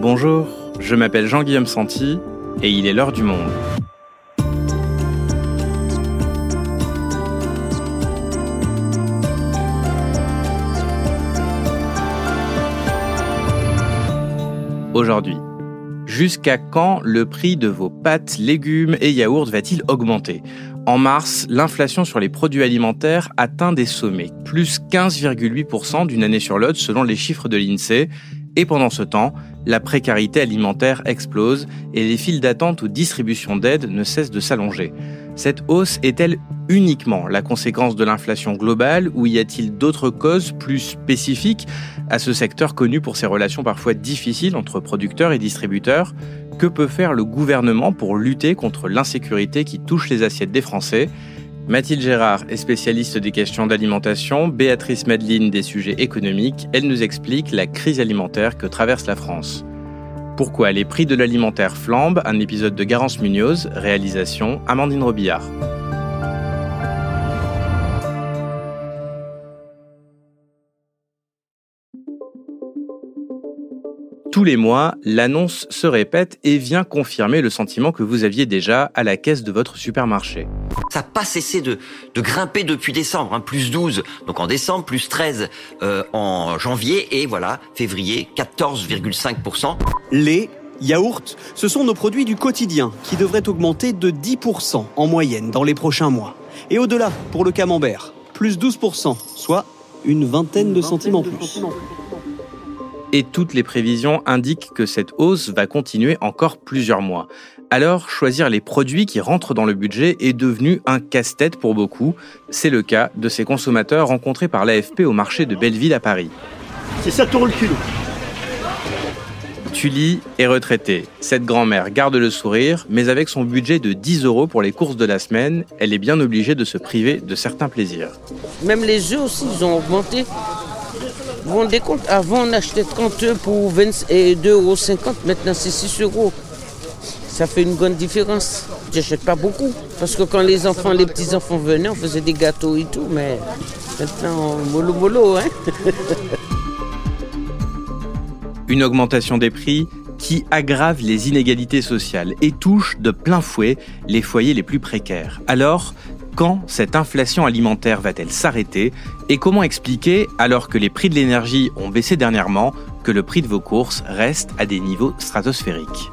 Bonjour, je m'appelle Jean-Guillaume Santi et il est l'heure du monde. Aujourd'hui, jusqu'à quand le prix de vos pâtes, légumes et yaourts va-t-il augmenter? En mars, l'inflation sur les produits alimentaires atteint des sommets, plus 15,8% d'une année sur l'autre selon les chiffres de l'INSEE, et pendant ce temps, la précarité alimentaire explose et les files d'attente ou distribution d'aide ne cessent de s'allonger. Cette hausse est-elle uniquement la conséquence de l'inflation globale ou y a-t-il d'autres causes plus spécifiques à ce secteur connu pour ses relations parfois difficiles entre producteurs et distributeurs? Que peut faire le gouvernement pour lutter contre l'insécurité qui touche les assiettes des Français? Mathilde Gérard est spécialiste des questions d'alimentation, Béatrice Madeline des sujets économiques. Elle nous explique la crise alimentaire que traverse la France. Pourquoi les prix de l'alimentaire flambent? Un épisode de Garance Munoz, réalisation Amandine Robillard. Tous les mois, l'annonce se répète et vient confirmer le sentiment que vous aviez déjà à la caisse de votre supermarché. Ça n'a pas cessé de, de grimper depuis décembre, hein, plus 12, donc en décembre, plus 13 euh, en janvier, et voilà, février, 14,5%. Les yaourts, ce sont nos produits du quotidien qui devraient augmenter de 10% en moyenne dans les prochains mois. Et au-delà, pour le camembert, plus 12%, soit une vingtaine de centimes en plus et toutes les prévisions indiquent que cette hausse va continuer encore plusieurs mois. Alors, choisir les produits qui rentrent dans le budget est devenu un casse-tête pour beaucoup. C'est le cas de ces consommateurs rencontrés par l'AFP au marché de Belleville à Paris. C'est 7 euros le kilo. Tully est retraitée. Cette grand-mère garde le sourire, mais avec son budget de 10 euros pour les courses de la semaine, elle est bien obligée de se priver de certains plaisirs. Même les œufs aussi, ils ont augmenté. Vous vous rendez compte Avant, on achetait 30 œufs pour 2,50 euros. Maintenant, c'est 6 euros. Ça fait une grande différence. J'achète pas beaucoup. Parce que quand les enfants, les petits-enfants venaient, on faisait des gâteaux et tout. Mais maintenant, mollo mollo, hein Une augmentation des prix qui aggrave les inégalités sociales et touche de plein fouet les foyers les plus précaires. Alors, quand cette inflation alimentaire va-t-elle s'arrêter Et comment expliquer, alors que les prix de l'énergie ont baissé dernièrement, que le prix de vos courses reste à des niveaux stratosphériques?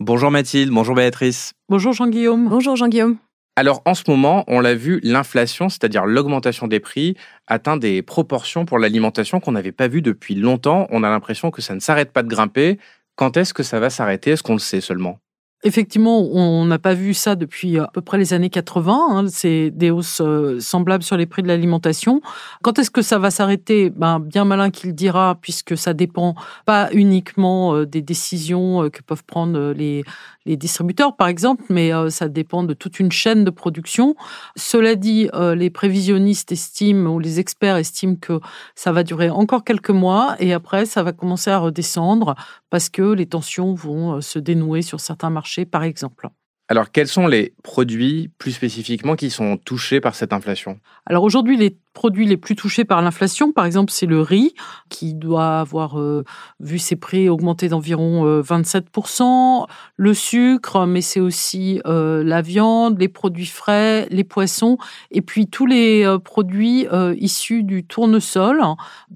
Bonjour Mathilde, bonjour Béatrice. Bonjour Jean-Guillaume. Bonjour Jean-Guillaume. Alors en ce moment, on l'a vu, l'inflation, c'est-à-dire l'augmentation des prix, atteint des proportions pour l'alimentation qu'on n'avait pas vues depuis longtemps. On a l'impression que ça ne s'arrête pas de grimper. Quand est-ce que ça va s'arrêter? Est-ce qu'on le sait seulement? Effectivement, on n'a pas vu ça depuis à peu près les années 80. Hein. C'est des hausses euh, semblables sur les prix de l'alimentation. Quand est-ce que ça va s'arrêter? Ben, Bien malin qu'il dira, puisque ça dépend pas uniquement euh, des décisions euh, que peuvent prendre les, les distributeurs, par exemple, mais ça dépend de toute une chaîne de production. Cela dit, les prévisionnistes estiment, ou les experts estiment que ça va durer encore quelques mois, et après, ça va commencer à redescendre parce que les tensions vont se dénouer sur certains marchés par exemple. Alors, quels sont les produits plus spécifiquement qui sont touchés par cette inflation? Alors aujourd'hui, les produits les plus touchés par l'inflation, par exemple, c'est le riz, qui doit avoir euh, vu ses prix augmenter d'environ 27%, euh, le sucre, mais c'est aussi euh, la viande, les produits frais, les poissons, et puis tous les produits issus du tournesol,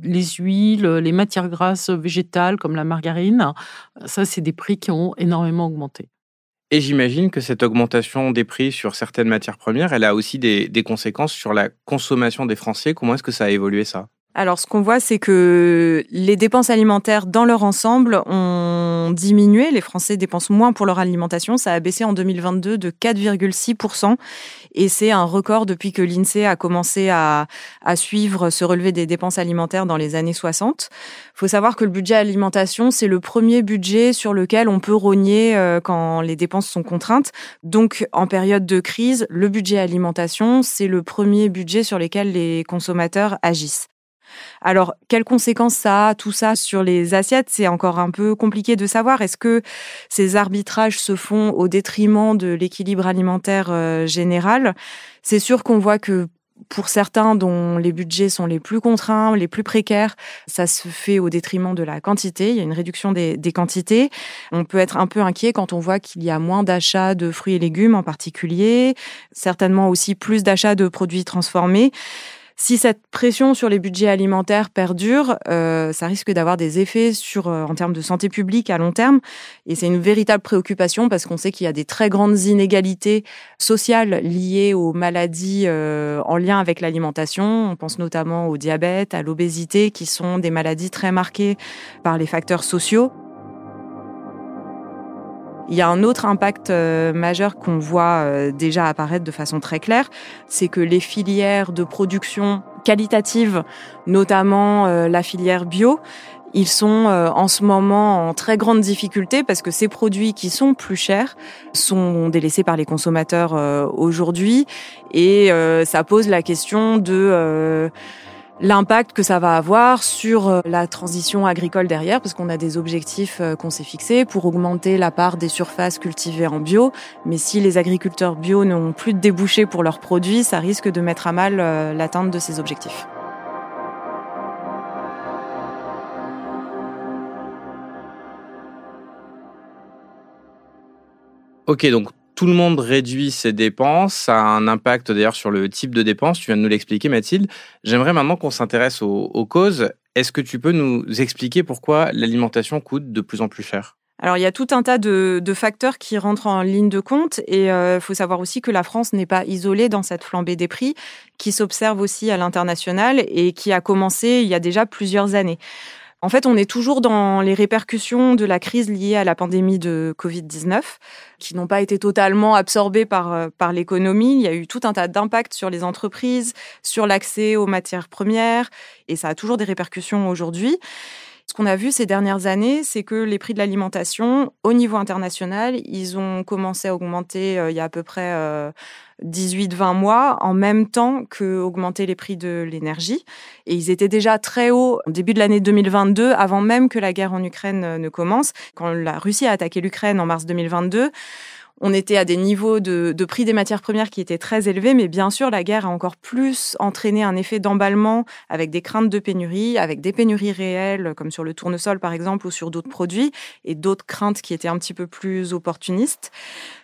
les huiles, les matières grasses végétales comme la margarine. Ça, c'est des prix qui ont énormément augmenté. Et j'imagine que cette augmentation des prix sur certaines matières premières, elle a aussi des, conséquences sur la consommation des Français. Comment est-ce que ça a évolué ça? Alors, ce qu'on voit, c'est que les dépenses alimentaires dans leur ensemble ont diminué. Les Français dépensent moins pour leur alimentation. Ça a baissé en 2022 de 4,6%. Et c'est un record depuis que l'INSEE a commencé à, suivre ce relevé des dépenses alimentaires dans les années 60. Il faut savoir que le budget alimentation, c'est le premier budget sur lequel on peut rogner euh, quand les dépenses sont contraintes. Donc, en période de crise, le budget alimentation, c'est le premier budget sur lequel les consommateurs agissent. Alors, quelles conséquences ça a, tout ça, sur les assiettes? C'est encore un peu compliqué de savoir. Est-ce que ces arbitrages se font au détriment de l'équilibre alimentaire euh, général? C'est sûr qu'on voit que pour certains dont les budgets sont les plus contraints, les plus précaires, ça se fait au détriment de la quantité. Il y a une réduction des, des quantités. On peut être un peu inquiet quand on voit qu'il y a moins d'achats de fruits et légumes en particulier, certainement aussi plus d'achats de produits transformés. Si cette pression sur les budgets alimentaires perdure, euh, ça risque d'avoir des effets sur, euh, en termes de santé publique à long terme. Et c'est une véritable préoccupation parce qu'on sait qu'il y a des très grandes inégalités sociales liées aux maladies euh, en lien avec l'alimentation. On pense notamment au diabète, à l'obésité, qui sont des maladies très marquées par les facteurs sociaux. Il y a un autre impact euh, majeur qu'on voit euh, déjà apparaître de façon très claire, c'est que les filières de production qualitative, notamment euh, la filière bio, ils sont en ce moment en très grande difficulté parce que ces produits qui sont plus chers sont délaissés par les consommateurs aujourd'hui. Et ça pose la question de l'impact que ça va avoir sur euh, la transition agricole derrière, parce qu'on a des objectifs euh, qu'on s'est fixés pour augmenter la part des surfaces cultivées en bio. Mais si les agriculteurs bio n'ont plus de débouchés pour leurs produits, ça risque de mettre à mal euh, l'atteinte de ces objectifs. Ok, donc tout le monde réduit ses dépenses, ça a un impact d'ailleurs sur le type de dépenses, tu viens de nous l'expliquer Mathilde. J'aimerais maintenant qu'on s'intéresse aux, causes. Est-ce que tu peux nous expliquer pourquoi l'alimentation coûte de plus en plus cher? Alors il y a tout un tas de, facteurs qui rentrent en ligne de compte et il euh, faut savoir aussi que la France n'est pas isolée dans cette flambée des prix qui s'observe aussi à l'international et qui a commencé il y a déjà plusieurs années. En fait, on est toujours dans les répercussions de la crise liée à la pandémie de Covid-19, qui n'ont pas été totalement absorbées par, euh, par l'économie. Il y a eu tout un tas d'impacts sur les entreprises, sur l'accès aux matières premières, et ça a toujours des répercussions aujourd'hui. Ce qu'on a vu ces dernières années, c'est que les prix de l'alimentation, au niveau international, ils ont commencé à augmenter euh, il y a à peu près 18-20 euh, mois, en même temps que augmenter les prix de l'énergie. Et ils étaient déjà très hauts au début de l'année 2022, avant même que la guerre en Ukraine euh, ne commence. Quand la Russie a attaqué l'Ukraine en mars 2022, on était à des niveaux de, prix des matières premières qui étaient très élevés, mais bien sûr, la guerre a encore plus entraîné un effet d'emballement avec des craintes de pénurie, avec des pénuries réelles, comme sur le tournesol par exemple, ou sur d'autres produits, et d'autres craintes qui étaient un petit peu plus opportunistes.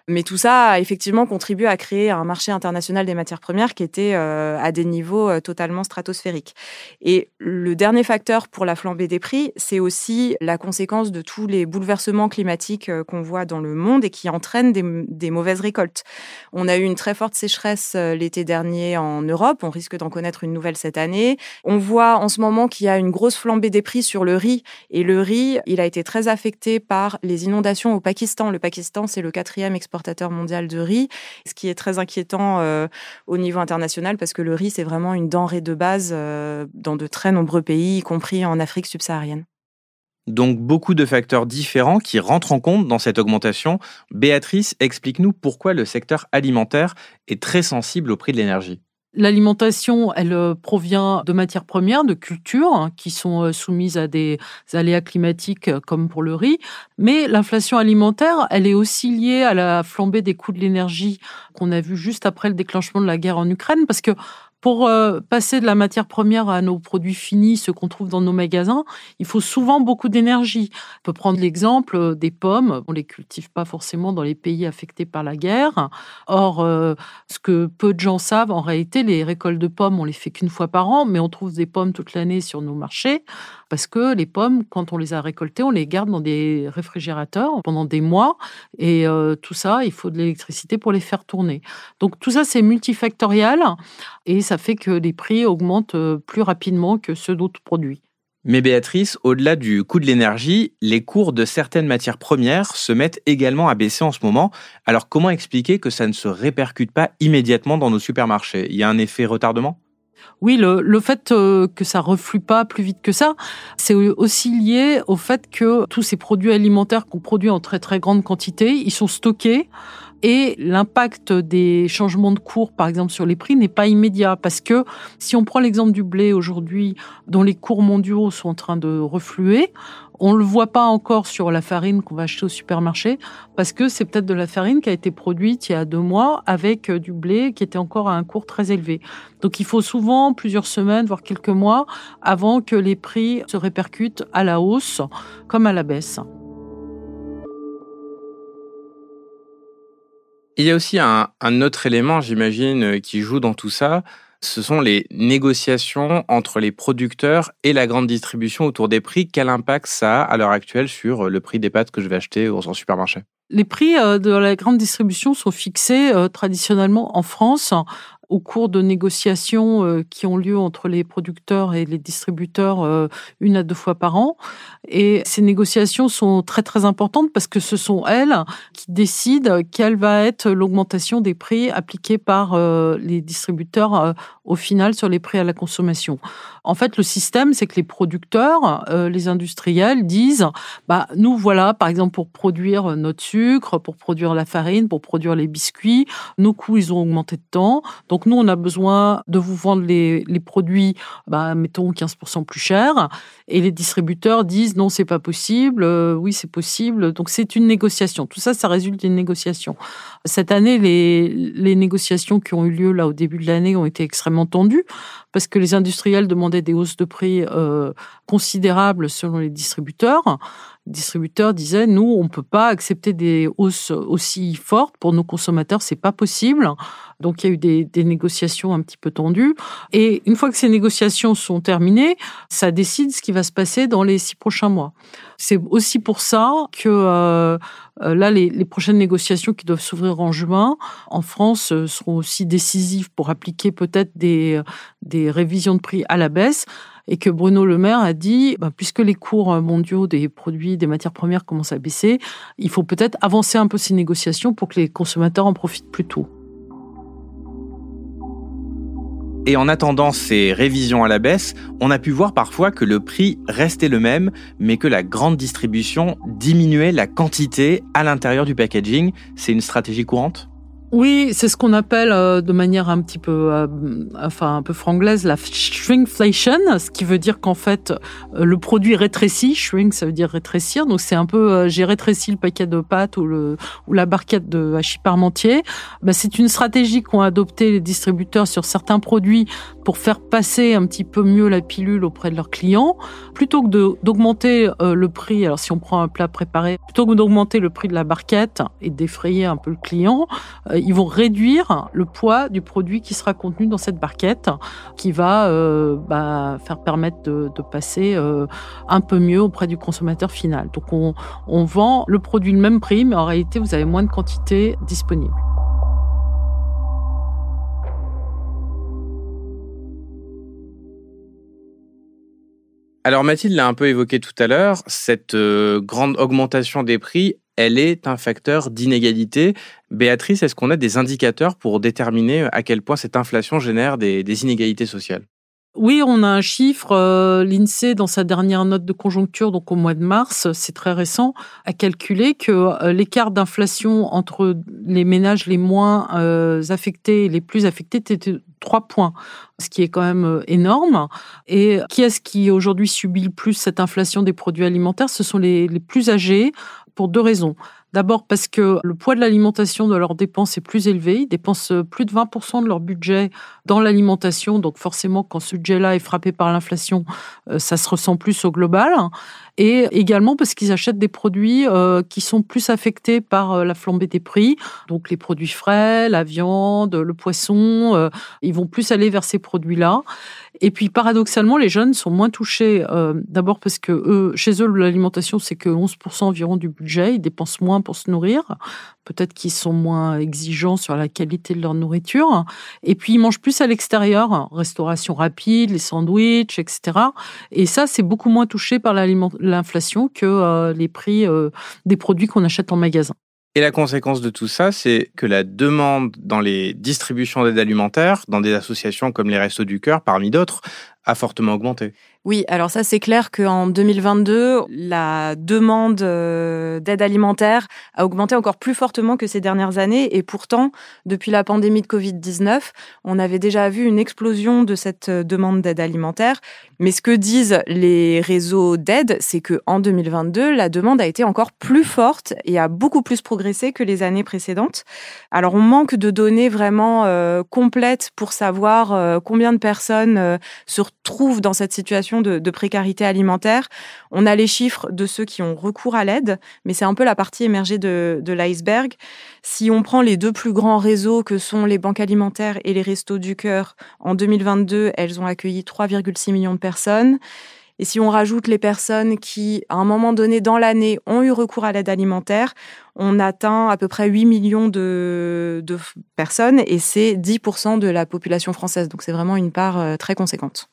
Mais tout ça a effectivement contribué à créer un marché international des matières premières qui était euh, à des niveaux euh, totalement stratosphériques. Et le dernier facteur pour la flambée des prix, c'est aussi la conséquence de tous les bouleversements climatiques euh, qu'on voit dans le monde et qui entraînent des, des, mauvaises récoltes. On a eu une très forte sécheresse l'été dernier en Europe, on risque d'en connaître une nouvelle cette année. On voit en ce moment qu'il y a une grosse flambée des prix sur le riz et le riz, il a été très affecté par les inondations au Pakistan. Le Pakistan, c'est le quatrième exportateur exportateur mondial de riz, ce qui est très inquiétant euh, au niveau international parce que le riz, c'est vraiment une denrée de base euh, dans de très nombreux pays, y compris en Afrique subsaharienne. Donc beaucoup de facteurs différents qui rentrent en compte dans cette augmentation. Béatrice, explique-nous pourquoi le secteur alimentaire est très sensible au prix de l'énergie. L'alimentation, elle euh, provient de matières premières, de cultures hein, qui sont euh, soumises à des aléas climatiques euh, comme pour le riz. Mais l'inflation alimentaire, elle est aussi liée à la flambée des coûts de l'énergie qu'on a vu juste après le déclenchement de la guerre en Ukraine, parce que pour euh, passer de la matière première à nos produits finis, ceux qu'on trouve dans nos magasins, il faut souvent beaucoup d'énergie. On peut prendre l'exemple euh, des pommes. On les cultive pas forcément dans les pays affectés par la guerre. Or, euh, ce que peu de gens savent, en réalité, les récoltes de pommes, on les fait qu'une fois par an, mais on trouve des pommes toute l'année sur nos marchés parce que les pommes, quand on les a récoltées, on les garde dans des réfrigérateurs pendant des mois et tout ça, il faut de l'électricité pour les faire tourner. Donc tout ça, c'est multifactorial et ça fait que les prix augmentent euh, plus rapidement que ceux d'autres produits. Mais Béatrice, au-delà du coût de l'énergie, les cours de certaines matières premières se mettent également à baisser en ce moment. Alors comment expliquer que ça ne se répercute pas immédiatement dans nos supermarchés? Il y a un effet retardement? Oui, le, fait euh, que ça reflue pas plus vite que ça, c'est aussi lié au fait que tous ces produits alimentaires qu'on produit en très très grande quantité, ils sont stockés Et l'impact des changements de cours, par exemple, sur les prix n'est pas immédiat parce que si on prend l'exemple du blé aujourd'hui, dont les cours mondiaux sont en train de refluer, on ne le voit pas encore sur la farine qu'on va acheter au supermarché parce que c'est peut-être de la farine qui a été produite il y a deux mois avec euh, du blé qui était encore à un cours très élevé. Donc il faut souvent plusieurs semaines, voire quelques mois avant que les prix se répercutent à la hausse comme à la baisse. Il y a aussi un, un autre élément, j'imagine, qui joue dans tout ça, ce sont les négociations entre les producteurs et la grande distribution autour des prix. Quel impact ça a à l'heure actuelle sur le prix des pâtes que je vais acheter au supermarché? Les prix euh, de la grande distribution sont fixés euh, traditionnellement en France au cours de négociations euh, qui ont lieu entre les producteurs et les distributeurs euh, une à deux fois par an. Et ces négociations sont très très importantes parce que ce sont elles qui décident quelle va être l'augmentation des prix appliqués par euh, les distributeurs au final sur les prix à la consommation. En fait, le système, c'est que les producteurs, les industriels disent, bah nous voilà, par exemple pour produire notre sucre, pour produire la farine, pour produire les biscuits, nos coûts ils ont augmenté de temps. Donc nous, on a besoin de vous vendre les, produits, bah, mettons 15% plus cher. Et les distributeurs disent non, c'est pas possible. Euh, oui, c'est possible. Donc c'est une négociation. Tout ça, ça résulte d'une négociation. Cette année, les, négociations qui ont eu lieu là au début de l'année ont été extrêmement tendues parce que les industriels demandaient des hausses de prix euh, considérables selon les distributeurs. Distributeurs disaient nous on peut pas accepter des hausses aussi fortes. Pour nos consommateurs c'est pas possible. Donc il y a eu des, des, négociations un petit peu tendues. Et une fois que ces négociations sont terminées ça décide ce qui va se passer dans les six prochains mois. C'est aussi pour ça que euh, là les, les, prochaines négociations qui doivent s'ouvrir en juin en France euh, seront aussi décisives pour appliquer peut-être des, des révisions de prix à la baisse et que Bruno Le Maire a dit, bah, puisque les cours mondiaux des produits, des matières premières commencent à baisser, il faut peut-être avancer un peu ces négociations pour que les consommateurs en profitent plus tôt. Et en attendant ces révisions à la baisse, on a pu voir parfois que le prix restait le même, mais que la grande distribution diminuait la quantité à l'intérieur du packaging. C'est une stratégie courante? Oui, c'est ce qu'on appelle euh, de manière un petit peu, euh, enfin un peu franglaise, la shrinkflation, ce qui veut dire qu'en fait euh, le produit rétrécit. Shrink, ça veut dire rétrécir. Donc c'est un peu, j'ai rétréci le paquet de pâtes ou le ou la barquette de hachis parmentier. Bah, c'est une stratégie qu'ont adopté les distributeurs sur certains produits pour faire passer un petit peu mieux la pilule auprès de leurs clients, plutôt que d'augmenter le prix. Alors si on prend un plat préparé, plutôt que d'augmenter le prix de la barquette et d'effrayer un peu le client ils vont réduire le poids du produit qui sera contenu dans cette barquette, qui va euh, bah, faire permettre de, passer euh, un peu mieux auprès du consommateur final. Donc on, vend le produit le même prix, mais en réalité vous avez moins de quantité disponible. Alors Mathilde l'a un peu évoqué tout à l'heure, cette euh, grande augmentation des prix, elle est un facteur d'inégalité. Béatrice, est-ce qu'on a des indicateurs pour déterminer à quel point cette inflation génère des, inégalités sociales? Oui, on a un chiffre. Euh, L'INSEE, dans sa dernière note de conjoncture, donc au mois de mars, c'est très récent, a calculé que euh, l'écart d'inflation entre les ménages les moins euh, affectés et les plus affectés était 3 points, ce qui est quand même énorme. Et qui est-ce qui aujourd'hui subit le plus cette inflation des produits alimentaires? Ce sont les plus âgés, pour deux raisons. D'abord parce que le poids de l'alimentation de leurs dépenses est plus élevé. Ils dépensent plus de 20% de leur budget dans l'alimentation. Donc forcément, quand ce budget-là est frappé par l'inflation, euh, ça se ressent plus au global. Et également parce qu'ils achètent des produits euh, qui sont plus affectés par euh, la flambée des prix. Donc les produits frais, la viande, le poisson, ils vont plus aller vers ces produits-là. Et puis paradoxalement, les jeunes sont moins touchés. D'abord parce que eux, chez eux, l'alimentation, c'est que 11% environ du budget. Ils dépensent moins pour se nourrir. Peut-être qu'ils sont moins exigeants sur la qualité de leur nourriture. Et puis, ils mangent plus à l'extérieur, restauration rapide, les sandwichs, etc. Et ça, c'est beaucoup moins touché par l'inflation que euh, les prix euh, des produits qu'on achète en magasin. Et la conséquence de tout ça, c'est que la demande dans les distributions d'aide alimentaire, dans des associations comme les Restos du Cœur, parmi d'autres, a fortement augmenté. Oui, alors ça c'est clair qu'en 2022, la demande euh, d'aide alimentaire a augmenté encore plus fortement que ces dernières années et pourtant, depuis la pandémie de Covid-19, on avait déjà vu une explosion de cette euh, demande d'aide alimentaire. Mais ce que disent les réseaux d'aide, c'est que en 2022, la demande a été encore plus forte et a beaucoup plus progressé que les années précédentes. Alors on manque de données vraiment euh, complètes pour savoir combien de personnes se retrouvent dans cette situation de, précarité alimentaire. On a les chiffres de ceux qui ont recours à l'aide, mais c'est un peu la partie émergée de, l'iceberg. Si on prend les deux plus grands réseaux que sont les banques alimentaires et les restos du cœur, en 2022, elles ont accueilli 3,6 millions de personnes. Et si on rajoute les personnes qui, à un moment donné dans l'année, ont eu recours à l'aide alimentaire, on atteint à peu près 8 millions de, de personnes et c'est 10% de la population française. Donc c'est vraiment une part euh, très conséquente.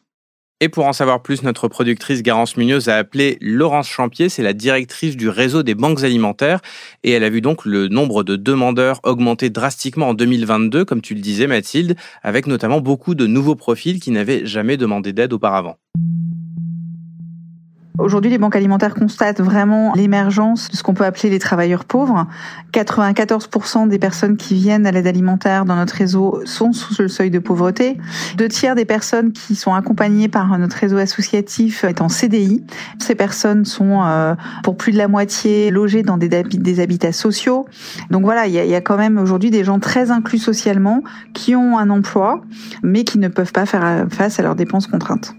Et pour en savoir plus, notre productrice Garance Munoz a appelé Laurence Champier, c'est la directrice du réseau des banques alimentaires, et elle a vu donc le nombre de demandeurs augmenter drastiquement en 2022, comme tu le disais Mathilde, avec notamment beaucoup de nouveaux profils qui n'avaient jamais demandé d'aide auparavant. Aujourd'hui, les banques alimentaires constatent vraiment l'émergence de ce qu'on peut appeler les travailleurs pauvres. 94% des personnes qui viennent à l'aide alimentaire dans notre réseau sont sous le seuil de pauvreté. Deux tiers des personnes qui sont accompagnées par notre réseau associatif est en CDI. Ces personnes sont euh, pour plus de la moitié logées dans des, habitats sociaux. Donc voilà, il y a, y a quand même aujourd'hui des gens très inclus socialement qui ont un emploi, mais qui ne peuvent pas faire face à leurs dépenses contraintes.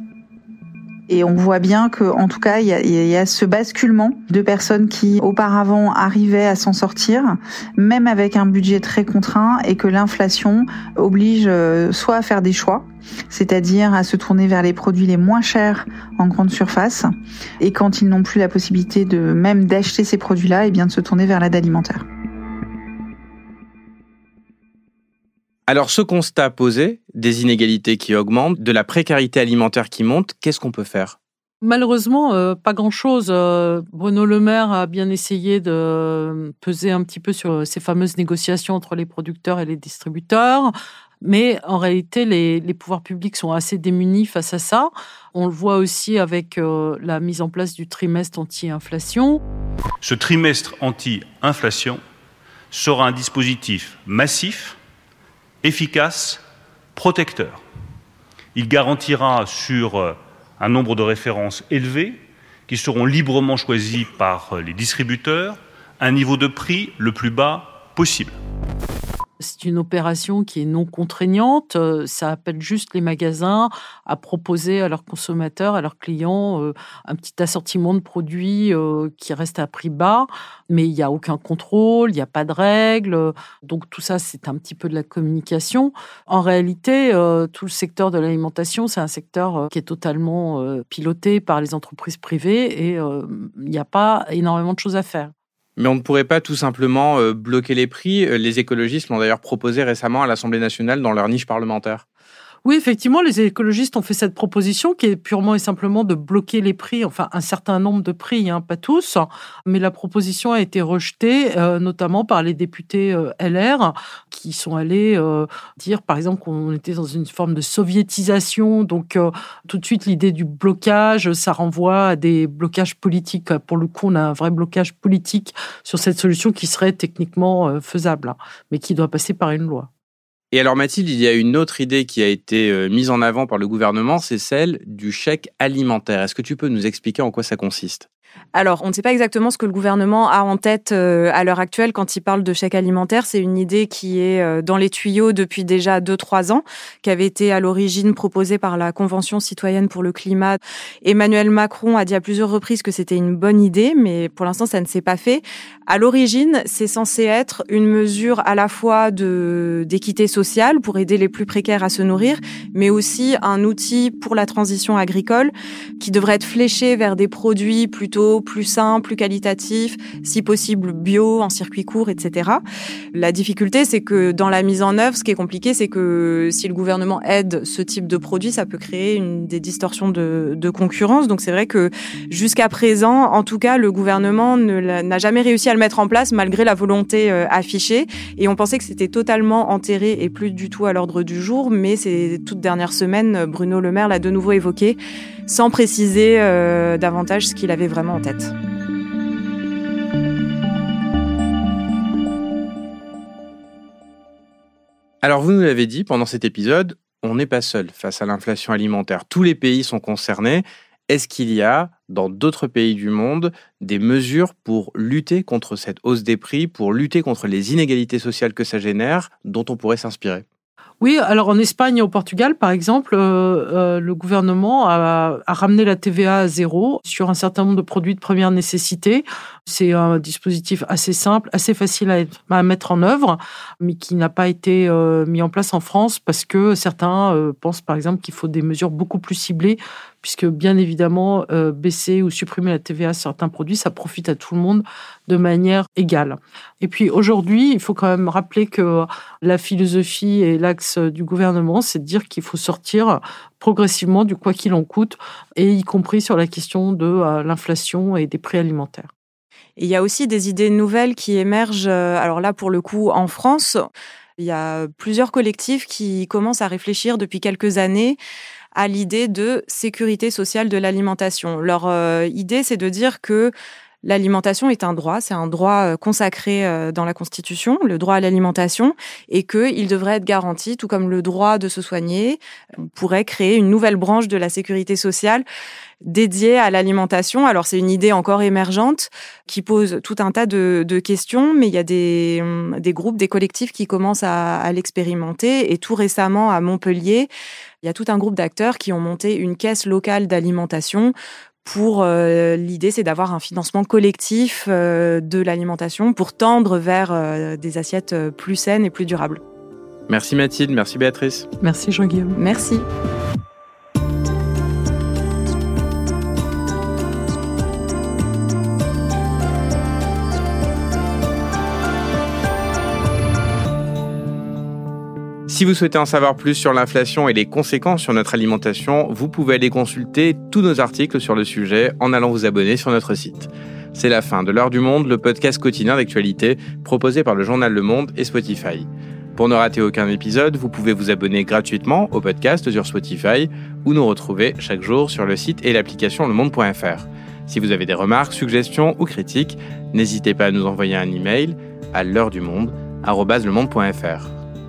Et on voit bien que, en tout cas, il y a, ce basculement de personnes qui auparavant arrivaient à s'en sortir, même avec un budget très contraint, et que l'inflation oblige euh, soit à faire des choix, c'est-à-dire à se tourner vers les produits les moins chers en grande surface, et quand ils n'ont plus la possibilité de même d'acheter ces produits-là, et eh bien de se tourner vers l'aide alimentaire. Alors ce constat posé, des inégalités qui augmentent, de la précarité alimentaire qui monte, qu'est-ce qu'on peut faire? Malheureusement, euh, pas grand-chose. Euh, Bruno Le Maire a bien essayé de peser un petit peu sur ces fameuses négociations entre les producteurs et les distributeurs. Mais en réalité, les, pouvoirs publics sont assez démunis face à ça. On le voit aussi avec euh, la mise en place du trimestre anti-inflation. Ce trimestre anti-inflation sera un dispositif massif efficace, protecteur. Il garantira sur euh, un nombre de références élevé, qui seront librement choisies par euh, les distributeurs, un niveau de prix le plus bas possible. C'est une opération qui est non contraignante. Euh, ça appelle juste les magasins à proposer à leurs consommateurs, à leurs clients, euh, un petit assortiment de produits euh, qui reste à prix bas. Mais il n'y a aucun contrôle, il n'y a pas de règles. Donc tout ça, c'est un petit peu de la communication. En réalité, tout le secteur de l'alimentation, c'est un secteur qui est totalement piloté par les entreprises privées et il n'y a pas énormément de choses à faire. Mais on ne pourrait pas tout simplement euh, bloquer les prix. Euh, les écologistes l'ont d'ailleurs proposé récemment à l'Assemblée nationale dans leur niche parlementaire. Oui, effectivement, les écologistes ont fait cette proposition qui est purement et simplement de bloquer les prix, enfin un certain nombre de prix, hein, pas tous, mais la proposition a été rejetée, euh, notamment par les députés LR, qui sont allés euh, dire, par exemple, qu'on était dans une forme de soviétisation, donc tout de suite l'idée du blocage, ça renvoie à des blocages politiques. Pour le coup, on a un vrai blocage politique sur cette solution qui serait techniquement faisable, hein, mais qui doit passer par une loi. Et alors Mathilde, il y a une autre idée qui a été euh, mise en avant par le gouvernement, c'est celle du chèque alimentaire. Est-ce que tu peux nous expliquer en quoi ça consiste? Alors, on ne sait pas exactement ce que le gouvernement a en tête euh, à l'heure actuelle quand il parle de chèque alimentaire. C'est une idée qui est euh, dans les tuyaux depuis déjà 2-3 ans, qui avait été à l'origine proposée par la Convention citoyenne pour le climat. Emmanuel Macron a dit à plusieurs reprises que c'était une bonne idée, mais pour l'instant, ça ne s'est pas fait. À l'origine, c'est censé être une mesure à la fois d'équité sociale pour aider les plus précaires à se nourrir, mais aussi un outil pour la transition agricole qui devrait être fléché vers des produits plutôt plus sain, plus qualitatif, si possible bio, en circuit court, etc. La difficulté, c'est que dans la mise en œuvre, ce qui est compliqué, c'est que si le gouvernement aide ce type de produit, ça peut créer des distorsions de, de concurrence. Donc c'est vrai que jusqu'à présent, en tout cas, le gouvernement n'a jamais réussi à le mettre en place malgré la volonté euh, affichée. Et on pensait que c'était totalement enterré et plus du tout à l'ordre du jour. Mais ces toutes dernières semaines, Bruno Le Maire l'a de nouveau évoqué, sans préciser euh, davantage ce qu'il avait vraiment en tête. Alors vous nous l'avez dit pendant cet épisode, on n'est pas seul face à l'inflation alimentaire. Tous les pays sont concernés. Est-ce qu'il y a, dans d'autres pays du monde, des mesures pour lutter contre cette hausse des prix, pour lutter contre les inégalités sociales que ça génère, dont on pourrait s'inspirer? Oui, alors en Espagne et au Portugal, par exemple, euh, euh, le gouvernement a, ramené la TVA à zéro sur un certain nombre de produits de première nécessité. C'est un dispositif assez simple, assez facile à, mettre en œuvre, mais qui n'a pas été euh, mis en place en France parce que certains pensent, par exemple, qu'il faut des mesures beaucoup plus ciblées puisque bien évidemment, euh, baisser ou supprimer la TVA sur certains produits, ça profite à tout le monde de manière égale. Et puis aujourd'hui, il faut quand même rappeler que la philosophie et l'axe du gouvernement, c'est de dire qu'il faut sortir progressivement du quoi qu'il en coûte, et y compris sur la question de euh, l'inflation et des prix alimentaires. il y a aussi des idées nouvelles qui émergent, euh, alors là pour le coup en France, il y a plusieurs collectifs qui commencent à réfléchir depuis quelques années à l'idée de sécurité sociale de l'alimentation. Leur euh, idée, c'est de dire que l'alimentation est un droit, c'est un droit euh, consacré euh, dans la Constitution, le droit à l'alimentation, et qu'il devrait être garanti, tout comme le droit de se soigner. On pourrait créer une nouvelle branche de la sécurité sociale dédiée à l'alimentation. Alors c'est une idée encore émergente qui pose tout un tas de, questions, mais il y a des, hum, groupes, des collectifs qui commencent à l'expérimenter. Et tout récemment à Montpellier, il y a tout un groupe d'acteurs qui ont monté une caisse locale d'alimentation pour euh, l'idée, c'est d'avoir un financement collectif euh, de l'alimentation pour tendre vers euh, des assiettes plus saines et plus durables. Merci Mathilde, merci Béatrice. Merci Jean-Guillaume. Merci. Si vous souhaitez en savoir plus sur l'inflation et les conséquences sur notre alimentation, vous pouvez aller consulter tous nos articles sur le sujet en allant vous abonner sur notre site. C'est la fin de l'heure du monde, le podcast quotidien d'actualité proposé par le journal Le Monde et Spotify. Pour ne rater aucun épisode, vous pouvez vous abonner gratuitement au podcast sur Spotify ou nous retrouver chaque jour sur le site et l'application lemonde.fr. Si vous avez des remarques, suggestions ou critiques, n'hésitez pas à nous envoyer un email à l'heure du monde